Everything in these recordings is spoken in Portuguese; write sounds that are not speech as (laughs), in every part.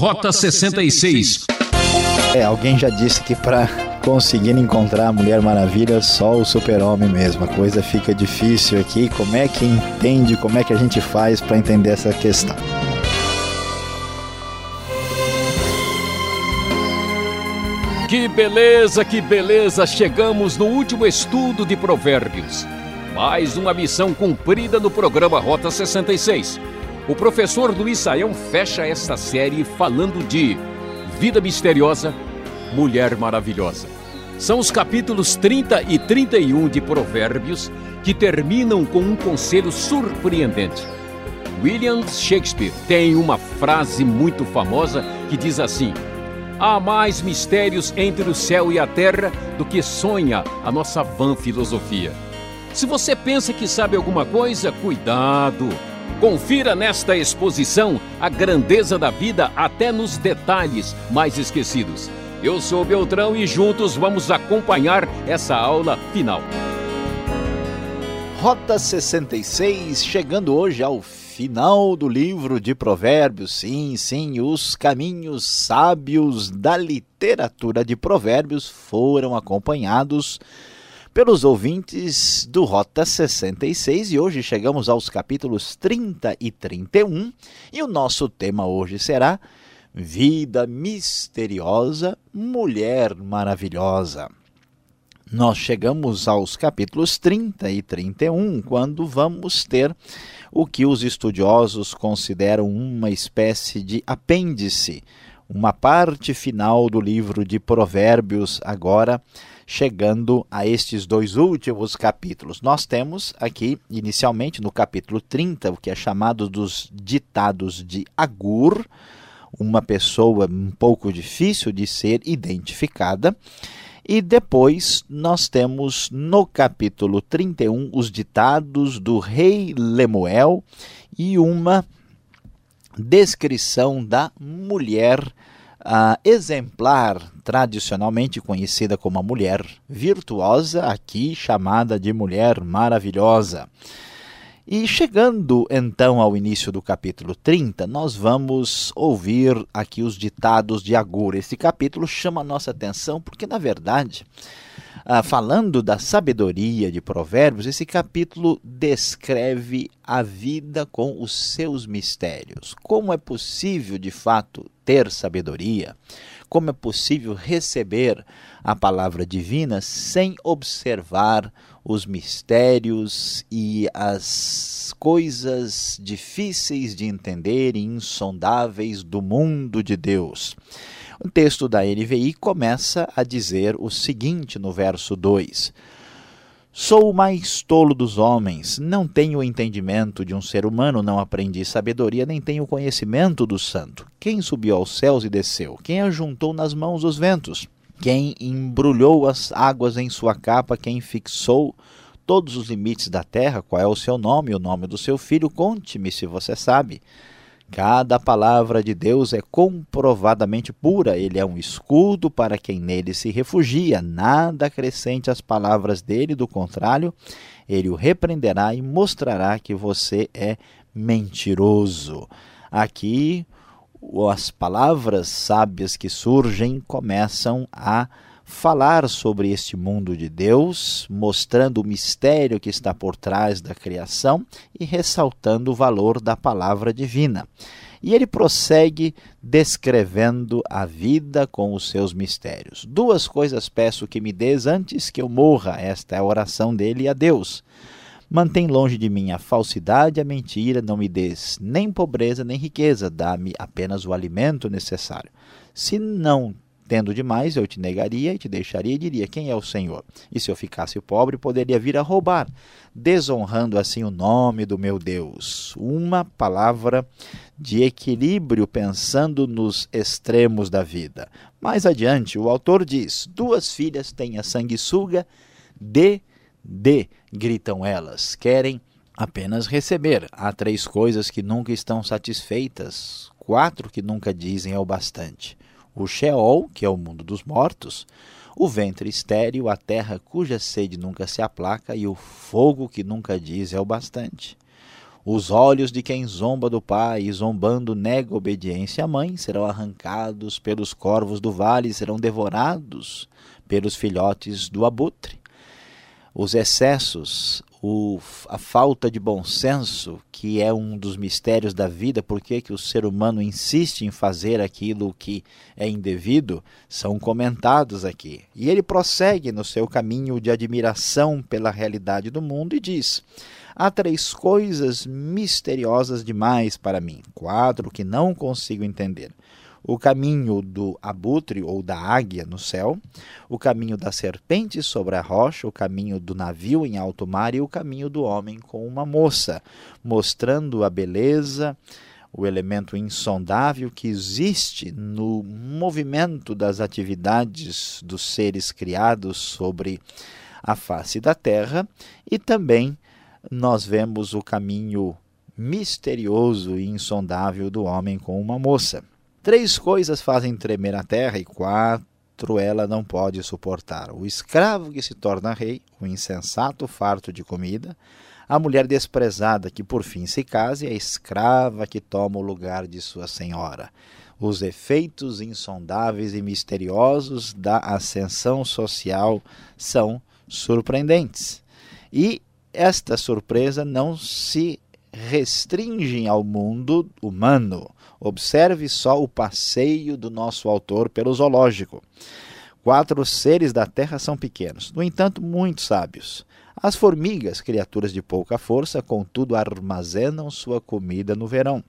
Rota 66. É, alguém já disse que para conseguir encontrar a Mulher Maravilha, só o super-homem mesmo. A coisa fica difícil aqui. Como é que entende, como é que a gente faz para entender essa questão? Que beleza, que beleza! Chegamos no último estudo de Provérbios. Mais uma missão cumprida no programa Rota 66. O professor Luiz Saião fecha esta série falando de Vida Misteriosa, Mulher Maravilhosa. São os capítulos 30 e 31 de Provérbios que terminam com um conselho surpreendente. William Shakespeare tem uma frase muito famosa que diz assim: Há mais mistérios entre o céu e a terra do que sonha a nossa vã filosofia. Se você pensa que sabe alguma coisa, cuidado! Confira nesta exposição a grandeza da vida até nos detalhes mais esquecidos. Eu sou Beltrão e juntos vamos acompanhar essa aula final. Rota 66, chegando hoje ao final do livro de Provérbios. Sim, sim, os caminhos sábios da literatura de Provérbios foram acompanhados pelos ouvintes do Rota 66 e hoje chegamos aos capítulos 30 e 31 e o nosso tema hoje será Vida Misteriosa, Mulher Maravilhosa. Nós chegamos aos capítulos 30 e 31 quando vamos ter o que os estudiosos consideram uma espécie de apêndice, uma parte final do livro de Provérbios, agora chegando a estes dois últimos capítulos. Nós temos aqui, inicialmente, no capítulo 30, o que é chamado dos ditados de Agur, uma pessoa um pouco difícil de ser identificada. E depois nós temos no capítulo 31 os ditados do rei Lemuel e uma descrição da mulher uh, exemplar, tradicionalmente conhecida como a mulher virtuosa, aqui chamada de mulher maravilhosa. E chegando então ao início do capítulo 30, nós vamos ouvir aqui os ditados de Agur. Esse capítulo chama a nossa atenção porque, na verdade, ah, falando da sabedoria de Provérbios, esse capítulo descreve a vida com os seus mistérios. Como é possível, de fato, ter sabedoria? Como é possível receber a palavra divina sem observar os mistérios e as coisas difíceis de entender e insondáveis do mundo de Deus. O texto da NVI começa a dizer o seguinte no verso 2: Sou o mais tolo dos homens, não tenho o entendimento de um ser humano, não aprendi sabedoria, nem tenho conhecimento do santo. Quem subiu aos céus e desceu? Quem ajuntou nas mãos os ventos? quem embrulhou as águas em sua capa, quem fixou todos os limites da terra, qual é o seu nome o nome do seu filho, conte-me se você sabe. Cada palavra de Deus é comprovadamente pura, ele é um escudo para quem nele se refugia. Nada acrescente às palavras dele, do contrário, ele o repreenderá e mostrará que você é mentiroso. Aqui as palavras sábias que surgem começam a falar sobre este mundo de Deus, mostrando o mistério que está por trás da criação e ressaltando o valor da palavra divina. E ele prossegue descrevendo a vida com os seus mistérios. Duas coisas peço que me des antes que eu morra. Esta é a oração dele a Deus. Mantém longe de mim a falsidade a mentira, não me des nem pobreza nem riqueza, dá-me apenas o alimento necessário. Se não tendo demais, eu te negaria e te deixaria e diria: Quem é o Senhor? E se eu ficasse pobre, poderia vir a roubar, desonrando assim o nome do meu Deus. Uma palavra de equilíbrio, pensando nos extremos da vida. Mais adiante, o autor diz: Duas filhas têm a sanguessuga de Dê, gritam elas, querem apenas receber. Há três coisas que nunca estão satisfeitas, quatro que nunca dizem é o bastante: o Sheol, que é o mundo dos mortos, o ventre estéril, a terra cuja sede nunca se aplaca, e o fogo que nunca diz é o bastante. Os olhos de quem zomba do pai e zombando nega obediência à mãe serão arrancados pelos corvos do vale serão devorados pelos filhotes do abutre. Os excessos, o, a falta de bom senso, que é um dos mistérios da vida, porque que o ser humano insiste em fazer aquilo que é indevido, são comentados aqui. E ele prossegue no seu caminho de admiração pela realidade do mundo e diz: Há três coisas misteriosas demais para mim, quatro que não consigo entender. O caminho do abutre ou da águia no céu, o caminho da serpente sobre a rocha, o caminho do navio em alto mar e o caminho do homem com uma moça, mostrando a beleza, o elemento insondável que existe no movimento das atividades dos seres criados sobre a face da terra e também nós vemos o caminho misterioso e insondável do homem com uma moça. Três coisas fazem tremer a terra e quatro ela não pode suportar: o escravo que se torna rei, o insensato farto de comida, a mulher desprezada que por fim se casa e a escrava que toma o lugar de sua senhora. Os efeitos insondáveis e misteriosos da ascensão social são surpreendentes. E esta surpresa não se restringe ao mundo humano. Observe só o passeio do nosso autor pelo zoológico. Quatro seres da terra são pequenos, no entanto, muito sábios. As formigas, criaturas de pouca força, contudo armazenam sua comida no verão.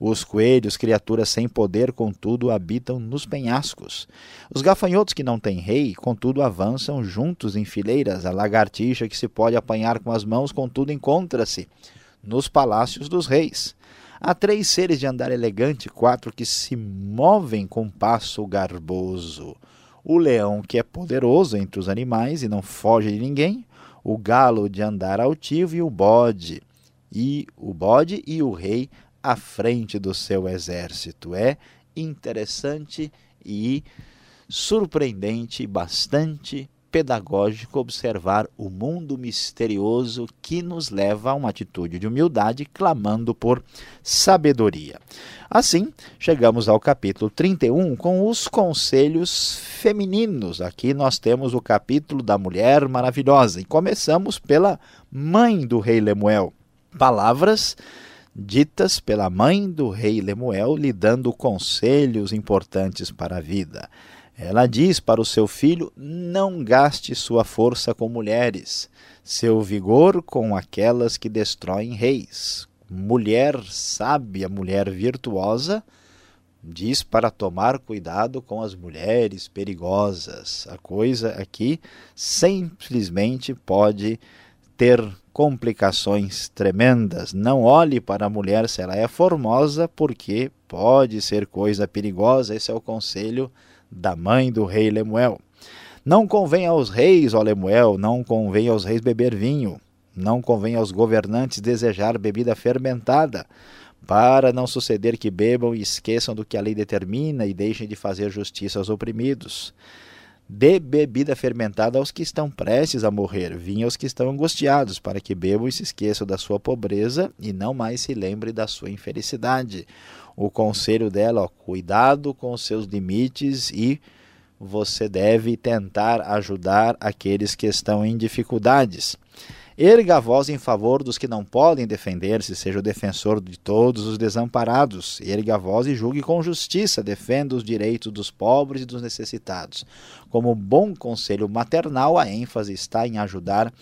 Os coelhos, criaturas sem poder, contudo, habitam nos penhascos. Os gafanhotos que não têm rei, contudo, avançam juntos em fileiras. A lagartixa que se pode apanhar com as mãos, contudo, encontra-se nos palácios dos reis. Há três seres de andar elegante, quatro que se movem com passo garboso. O leão, que é poderoso entre os animais e não foge de ninguém, o galo de andar altivo e o bode. E o bode e o rei à frente do seu exército. É interessante e surpreendente, bastante pedagógico observar o mundo misterioso que nos leva a uma atitude de humildade, clamando por sabedoria. Assim, chegamos ao capítulo 31 com os conselhos femininos. Aqui nós temos o capítulo da mulher maravilhosa e começamos pela mãe do rei Lemuel. Palavras ditas pela mãe do rei Lemuel, lhe dando conselhos importantes para a vida. Ela diz para o seu filho: não gaste sua força com mulheres, seu vigor com aquelas que destroem reis. Mulher sábia, mulher virtuosa, diz para tomar cuidado com as mulheres perigosas. A coisa aqui simplesmente pode ter complicações tremendas. Não olhe para a mulher se ela é formosa, porque pode ser coisa perigosa. Esse é o conselho da mãe do rei Lemuel. Não convém aos reis, ó Lemuel, não convém aos reis beber vinho, não convém aos governantes desejar bebida fermentada, para não suceder que bebam e esqueçam do que a lei determina e deixem de fazer justiça aos oprimidos. Dê bebida fermentada aos que estão prestes a morrer, vinho aos que estão angustiados, para que bebam e se esqueçam da sua pobreza e não mais se lembre da sua infelicidade. O conselho dela, ó, cuidado com os seus limites e você deve tentar ajudar aqueles que estão em dificuldades. Erga a voz em favor dos que não podem defender-se, seja o defensor de todos os desamparados. Erga a voz e julgue com justiça, defenda os direitos dos pobres e dos necessitados. Como bom conselho maternal, a ênfase está em ajudar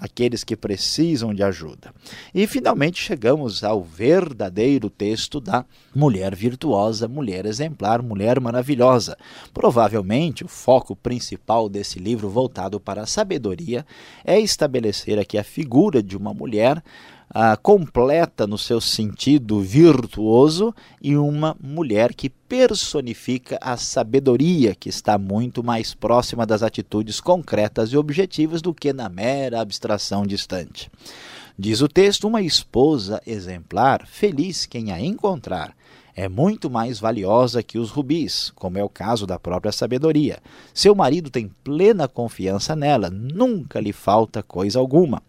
aqueles que precisam de ajuda. E finalmente chegamos ao verdadeiro texto da mulher virtuosa, mulher exemplar, mulher maravilhosa. Provavelmente o foco principal desse livro voltado para a sabedoria é estabelecer aqui a figura de uma mulher ah, completa no seu sentido virtuoso e uma mulher que personifica a sabedoria, que está muito mais próxima das atitudes concretas e objetivas do que na mera abstração distante. Diz o texto: uma esposa exemplar, feliz quem a encontrar. É muito mais valiosa que os rubis, como é o caso da própria sabedoria. Seu marido tem plena confiança nela, nunca lhe falta coisa alguma.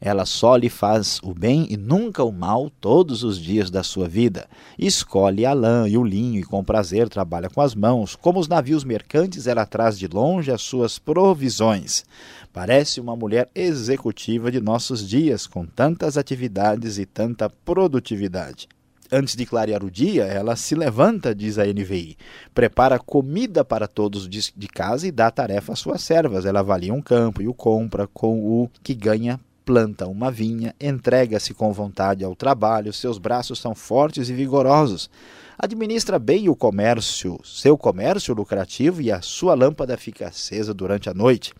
Ela só lhe faz o bem e nunca o mal todos os dias da sua vida. Escolhe a lã e o linho e com prazer trabalha com as mãos. Como os navios mercantes, ela traz de longe as suas provisões. Parece uma mulher executiva de nossos dias, com tantas atividades e tanta produtividade. Antes de clarear o dia, ela se levanta, diz a NVI, prepara comida para todos de casa e dá tarefa às suas servas. Ela avalia um campo e o compra com o que ganha planta uma vinha, entrega-se com vontade ao trabalho, seus braços são fortes e vigorosos. Administra bem o comércio, seu comércio lucrativo e a sua lâmpada fica acesa durante a noite.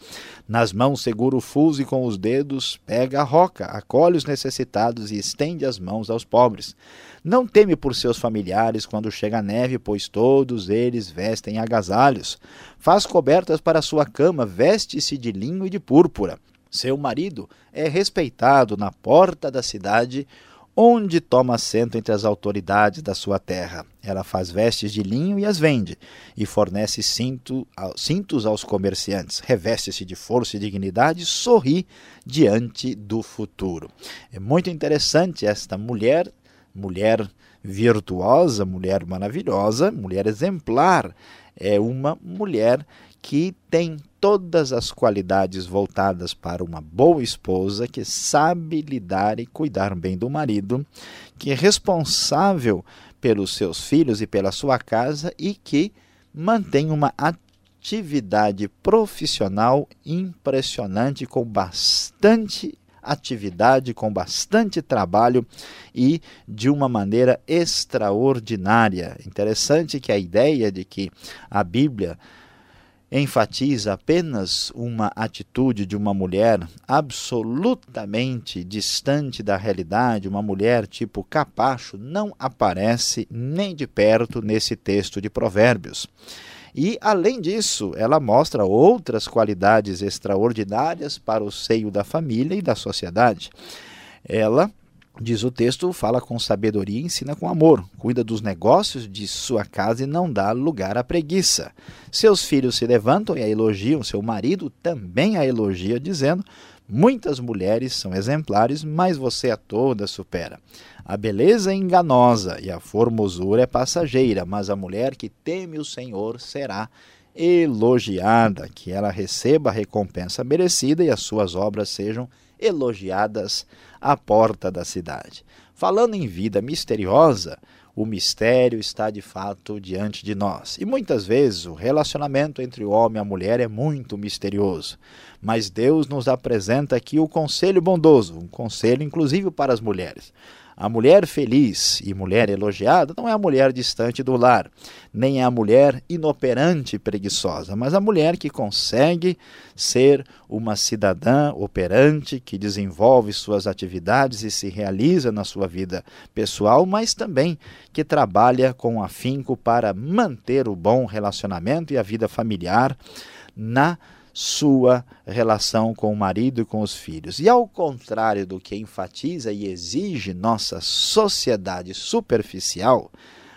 Nas mãos segura o fuso e com os dedos pega a roca, acolhe os necessitados e estende as mãos aos pobres. Não teme por seus familiares quando chega a neve, pois todos eles vestem agasalhos. Faz cobertas para sua cama, veste-se de linho e de púrpura. Seu marido é respeitado na porta da cidade, onde toma assento entre as autoridades da sua terra. Ela faz vestes de linho e as vende, e fornece cinto, cintos aos comerciantes. Reveste-se de força e dignidade, sorri diante do futuro. É muito interessante esta mulher, mulher virtuosa, mulher maravilhosa, mulher exemplar. É uma mulher que tem todas as qualidades voltadas para uma boa esposa, que sabe lidar e cuidar bem do marido, que é responsável pelos seus filhos e pela sua casa e que mantém uma atividade profissional impressionante com bastante atividade, com bastante trabalho e de uma maneira extraordinária. Interessante que a ideia de que a Bíblia enfatiza apenas uma atitude de uma mulher absolutamente distante da realidade, uma mulher tipo capacho, não aparece nem de perto nesse texto de Provérbios. E, além disso, ela mostra outras qualidades extraordinárias para o seio da família e da sociedade. Ela Diz o texto, fala com sabedoria e ensina com amor. Cuida dos negócios de sua casa e não dá lugar à preguiça. Seus filhos se levantam e a elogiam, seu marido também a elogia, dizendo: Muitas mulheres são exemplares, mas você a toda supera. A beleza é enganosa e a formosura é passageira, mas a mulher que teme o Senhor será elogiada, que ela receba a recompensa merecida e as suas obras sejam elogiadas à porta da cidade. Falando em vida misteriosa, o mistério está de fato diante de nós. E muitas vezes o relacionamento entre o homem e a mulher é muito misterioso. Mas Deus nos apresenta aqui o conselho bondoso, um conselho inclusive para as mulheres. A mulher feliz e mulher elogiada não é a mulher distante do lar, nem é a mulher inoperante e preguiçosa, mas a mulher que consegue ser uma cidadã operante, que desenvolve suas atividades e se realiza na sua vida pessoal, mas também que trabalha com afinco para manter o bom relacionamento e a vida familiar na sua relação com o marido e com os filhos. E ao contrário do que enfatiza e exige nossa sociedade superficial,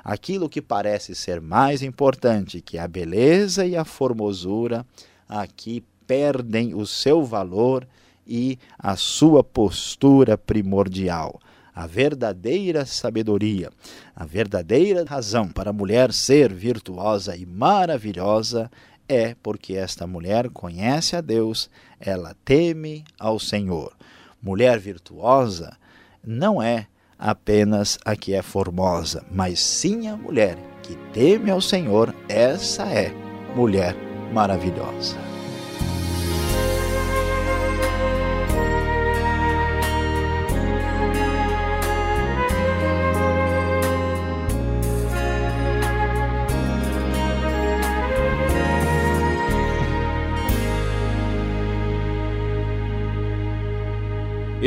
aquilo que parece ser mais importante que a beleza e a formosura, aqui perdem o seu valor e a sua postura primordial. A verdadeira sabedoria, a verdadeira razão para a mulher ser virtuosa e maravilhosa é porque esta mulher conhece a Deus, ela teme ao Senhor. Mulher virtuosa não é apenas a que é formosa, mas sim a mulher que teme ao Senhor, essa é mulher maravilhosa.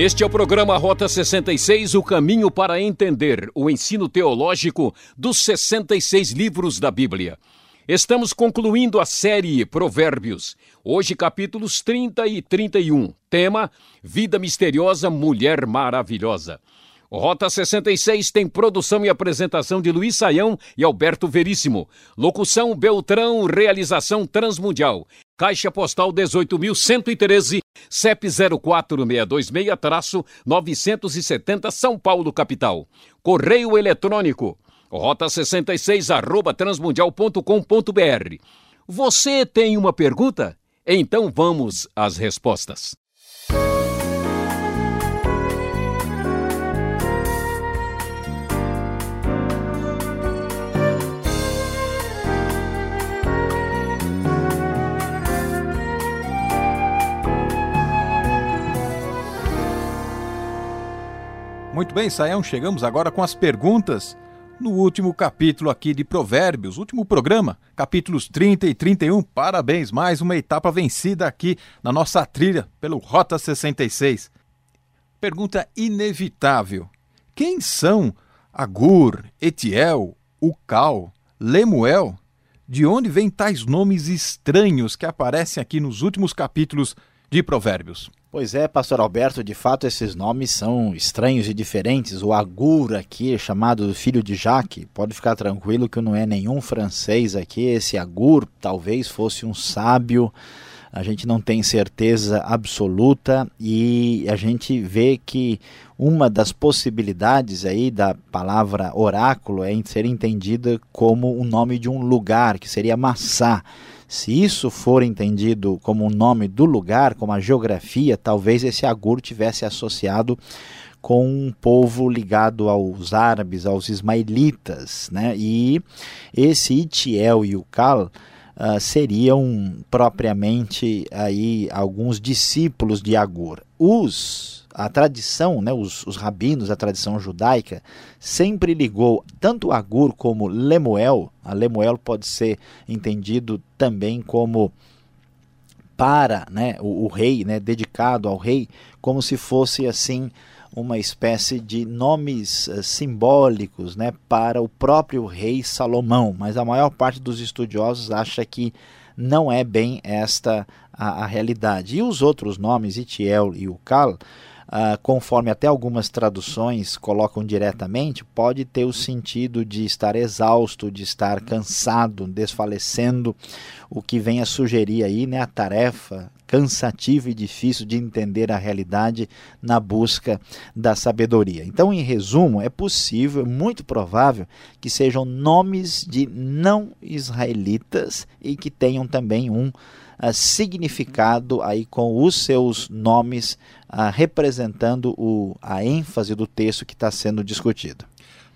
Este é o programa Rota 66, o caminho para entender o ensino teológico dos 66 livros da Bíblia. Estamos concluindo a série Provérbios. Hoje, capítulos 30 e 31. Tema: Vida misteriosa, mulher maravilhosa. Rota 66 tem produção e apresentação de Luiz Saião e Alberto Veríssimo. Locução Beltrão, realização Transmundial. Caixa Postal 18.113, CEP 04626-970 São Paulo, capital. Correio eletrônico, rota 66 arroba transmundial.com.br. Você tem uma pergunta? Então vamos às respostas. Muito bem, Saião, chegamos agora com as perguntas no último capítulo aqui de Provérbios, último programa, capítulos 30 e 31. Parabéns, mais uma etapa vencida aqui na nossa trilha pelo Rota 66. Pergunta inevitável: quem são Agur, Etiel, Ucal, Lemuel? De onde vêm tais nomes estranhos que aparecem aqui nos últimos capítulos de Provérbios? Pois é, pastor Alberto, de fato esses nomes são estranhos e diferentes. O Agur aqui, chamado filho de Jaque, pode ficar tranquilo que não é nenhum francês aqui. Esse Agur talvez fosse um sábio, a gente não tem certeza absoluta e a gente vê que uma das possibilidades aí da palavra oráculo é ser entendida como o nome de um lugar, que seria Massá. Se isso for entendido como o nome do lugar, como a geografia, talvez esse Agur tivesse associado com um povo ligado aos árabes, aos ismaelitas, né? E esse Itiel e Ucal uh, seriam propriamente aí alguns discípulos de Agur. Os a tradição, né, os, os rabinos, a tradição judaica, sempre ligou tanto Agur como Lemuel. A Lemuel pode ser entendido também como para né, o, o rei, né, dedicado ao rei, como se fosse assim uma espécie de nomes uh, simbólicos né, para o próprio rei Salomão, mas a maior parte dos estudiosos acha que não é bem esta a, a realidade. E os outros nomes, Itiel e Ucal, Uh, conforme até algumas traduções colocam diretamente, pode ter o sentido de estar exausto, de estar cansado, desfalecendo, o que vem a sugerir aí né, a tarefa cansativa e difícil de entender a realidade na busca da sabedoria. Então, em resumo, é possível, é muito provável que sejam nomes de não israelitas e que tenham também um uh, significado aí com os seus nomes uh, representando o, a ênfase do texto que está sendo discutido.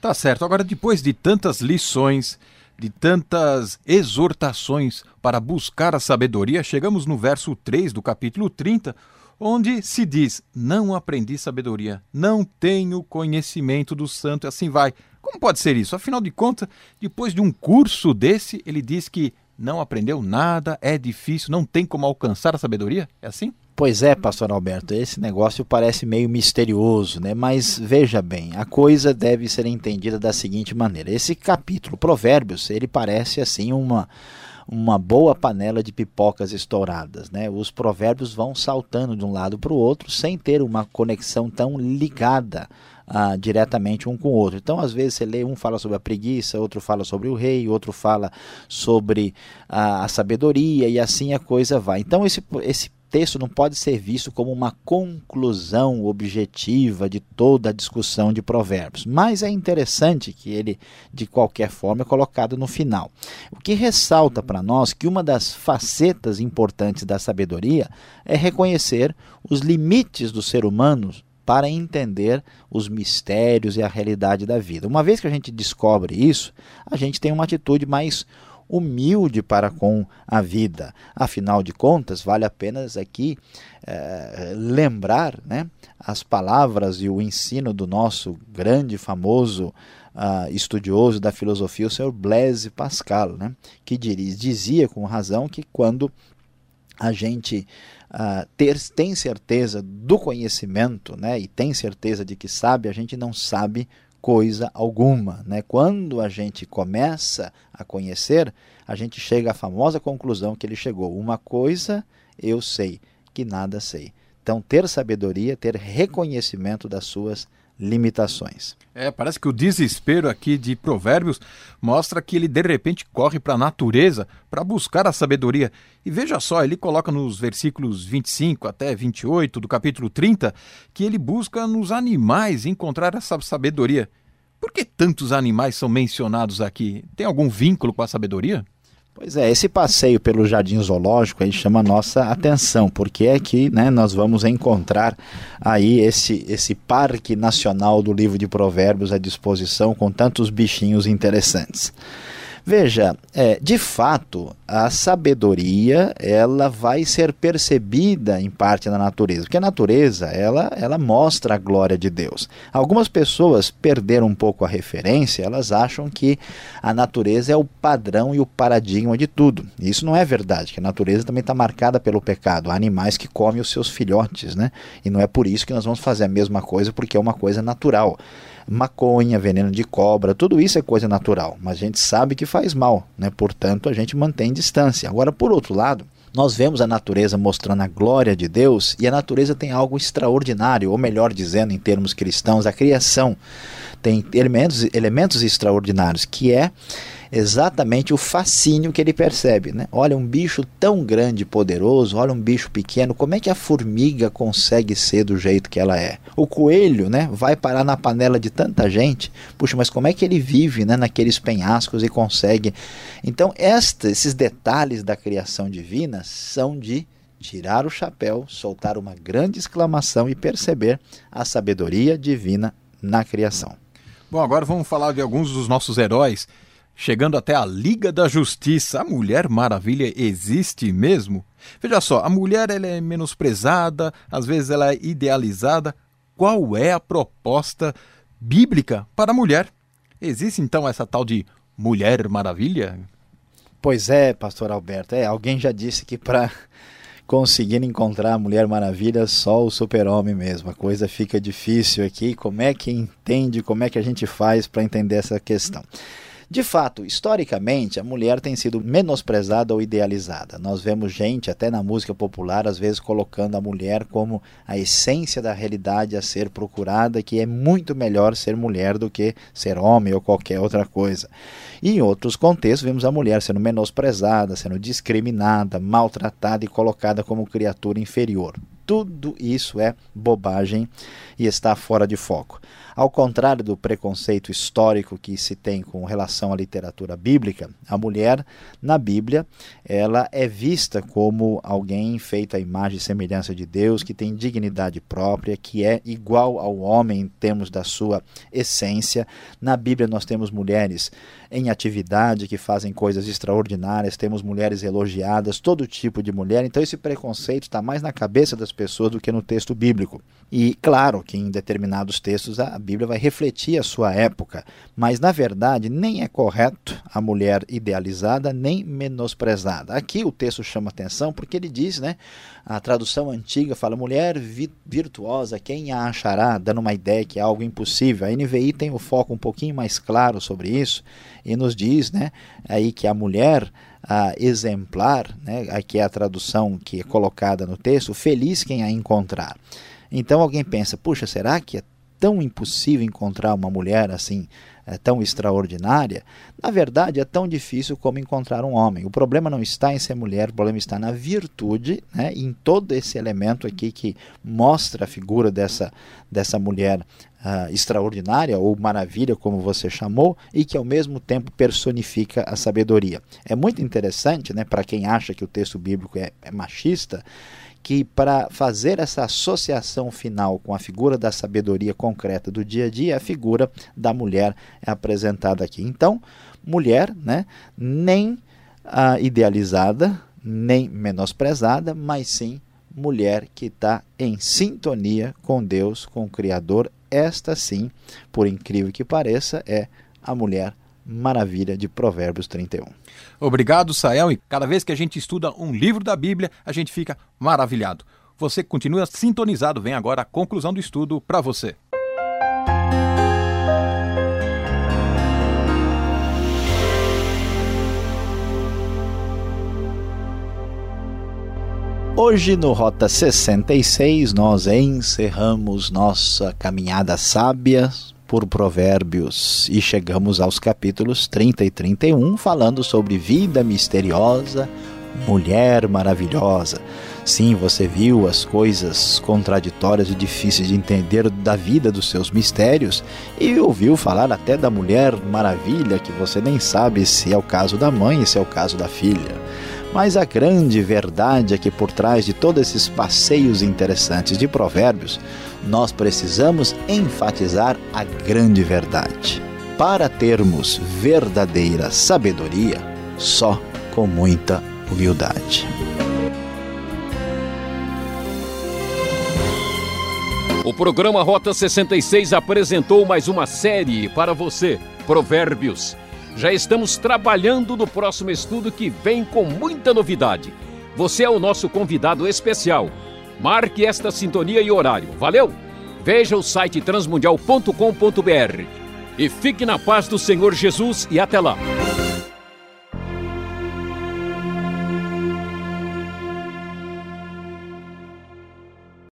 Tá certo. Agora, depois de tantas lições, de tantas exortações para buscar a sabedoria, chegamos no verso 3 do capítulo 30, onde se diz: Não aprendi sabedoria, não tenho conhecimento do santo, e assim vai. Como pode ser isso? Afinal de contas, depois de um curso desse, ele diz que não aprendeu nada, é difícil, não tem como alcançar a sabedoria? É assim? Pois é, pastor Alberto, esse negócio parece meio misterioso, né? Mas veja bem, a coisa deve ser entendida da seguinte maneira. Esse capítulo, Provérbios, ele parece assim uma uma boa panela de pipocas estouradas, né? Os provérbios vão saltando de um lado para o outro sem ter uma conexão tão ligada ah, diretamente um com o outro. Então, às vezes, você lê, um fala sobre a preguiça, outro fala sobre o rei, outro fala sobre a, a sabedoria, e assim a coisa vai. Então, esse, esse texto não pode ser visto como uma conclusão objetiva de toda a discussão de Provérbios, mas é interessante que ele, de qualquer forma, é colocado no final. O que ressalta para nós que uma das facetas importantes da sabedoria é reconhecer os limites do ser humano para entender os mistérios e a realidade da vida. Uma vez que a gente descobre isso, a gente tem uma atitude mais humilde para com a vida. Afinal de contas, vale apenas aqui é, lembrar né, as palavras e o ensino do nosso grande, famoso uh, estudioso da filosofia, o senhor Blaise Pascal, né, que dizia com razão que quando a gente uh, ter, tem certeza do conhecimento né, e tem certeza de que sabe, a gente não sabe coisa alguma. Né? Quando a gente começa a conhecer, a gente chega à famosa conclusão que ele chegou: uma coisa eu sei, que nada sei. Então, ter sabedoria, ter reconhecimento das suas limitações. É, parece que o desespero aqui de Provérbios mostra que ele de repente corre para a natureza para buscar a sabedoria. E veja só, ele coloca nos versículos 25 até 28 do capítulo 30 que ele busca nos animais encontrar essa sabedoria. Por que tantos animais são mencionados aqui? Tem algum vínculo com a sabedoria? Pois é, esse passeio pelo jardim zoológico aí chama a nossa atenção, porque é que né, nós vamos encontrar aí esse, esse parque nacional do livro de provérbios à disposição com tantos bichinhos interessantes. Veja, é, de fato, a sabedoria ela vai ser percebida em parte na natureza, porque a natureza ela, ela mostra a glória de Deus. Algumas pessoas perderam um pouco a referência, elas acham que a natureza é o padrão e o paradigma de tudo. Isso não é verdade, que a natureza também está marcada pelo pecado. Há animais que comem os seus filhotes, né? E não é por isso que nós vamos fazer a mesma coisa, porque é uma coisa natural maconha, veneno de cobra, tudo isso é coisa natural, mas a gente sabe que faz mal, né? portanto a gente mantém distância. Agora, por outro lado, nós vemos a natureza mostrando a glória de Deus e a natureza tem algo extraordinário, ou melhor dizendo, em termos cristãos, a criação tem elementos, elementos extraordinários, que é exatamente o fascínio que ele percebe. Né? Olha, um bicho tão grande e poderoso, olha um bicho pequeno, como é que a formiga consegue ser do jeito que ela é? O coelho né, vai parar na panela de tanta gente, puxa, mas como é que ele vive né, naqueles penhascos e consegue? Então, esta, esses detalhes da criação divina são de tirar o chapéu, soltar uma grande exclamação e perceber a sabedoria divina na criação. Bom, agora vamos falar de alguns dos nossos heróis chegando até a Liga da Justiça. A Mulher Maravilha existe mesmo? Veja só, a mulher ela é menosprezada, às vezes ela é idealizada. Qual é a proposta bíblica para a mulher? Existe então essa tal de Mulher Maravilha? Pois é, pastor Alberto. É, alguém já disse que para (laughs) conseguir encontrar a Mulher Maravilha só o super-homem mesmo. A coisa fica difícil aqui. Como é que entende, como é que a gente faz para entender essa questão? De fato, historicamente, a mulher tem sido menosprezada ou idealizada. Nós vemos gente, até na música popular, às vezes colocando a mulher como a essência da realidade a ser procurada, que é muito melhor ser mulher do que ser homem ou qualquer outra coisa. E em outros contextos, vemos a mulher sendo menosprezada, sendo discriminada, maltratada e colocada como criatura inferior. Tudo isso é bobagem e está fora de foco. Ao contrário do preconceito histórico que se tem com relação à literatura bíblica, a mulher na Bíblia, ela é vista como alguém feito à imagem e semelhança de Deus, que tem dignidade própria, que é igual ao homem em termos da sua essência. Na Bíblia nós temos mulheres em atividade que fazem coisas extraordinárias, temos mulheres elogiadas, todo tipo de mulher. Então esse preconceito está mais na cabeça das pessoas do que no texto bíblico. E claro que em determinados textos a Bíblia vai refletir a sua época, mas na verdade nem é correto a mulher idealizada nem menosprezada. Aqui o texto chama atenção porque ele diz, né, a tradução antiga fala mulher virtuosa, quem a achará, dando uma ideia que é algo impossível. A NVI tem o foco um pouquinho mais claro sobre isso e nos diz, né, aí que a mulher a exemplar, né, aqui é a tradução que é colocada no texto, feliz quem a encontrar. Então alguém pensa, puxa, será que é tão impossível encontrar uma mulher assim é, tão extraordinária, na verdade é tão difícil como encontrar um homem. O problema não está em ser mulher, o problema está na virtude, né, em todo esse elemento aqui que mostra a figura dessa, dessa mulher uh, extraordinária ou maravilha, como você chamou, e que ao mesmo tempo personifica a sabedoria. É muito interessante, né, para quem acha que o texto bíblico é, é machista, que para fazer essa associação final com a figura da sabedoria concreta do dia a dia, a figura da mulher é apresentada aqui. Então, mulher, né, nem ah, idealizada, nem menosprezada, mas sim mulher que está em sintonia com Deus, com o Criador. Esta sim, por incrível que pareça, é a mulher maravilha de Provérbios 31. Obrigado, Sael. E cada vez que a gente estuda um livro da Bíblia, a gente fica maravilhado. Você continua sintonizado. Vem agora a conclusão do estudo para você. Hoje no Rota 66 nós encerramos nossa caminhada sábia por Provérbios e chegamos aos capítulos 30 e 31 falando sobre vida misteriosa, mulher maravilhosa. Sim, você viu as coisas contraditórias e difíceis de entender da vida dos seus mistérios e ouviu falar até da mulher maravilha que você nem sabe se é o caso da mãe e se é o caso da filha. Mas a grande verdade é que por trás de todos esses passeios interessantes de provérbios, nós precisamos enfatizar a grande verdade. Para termos verdadeira sabedoria, só com muita humildade. O programa Rota 66 apresentou mais uma série para você, Provérbios. Já estamos trabalhando no próximo estudo que vem com muita novidade. Você é o nosso convidado especial. Marque esta sintonia e horário. Valeu? Veja o site transmundial.com.br. E fique na paz do Senhor Jesus e até lá.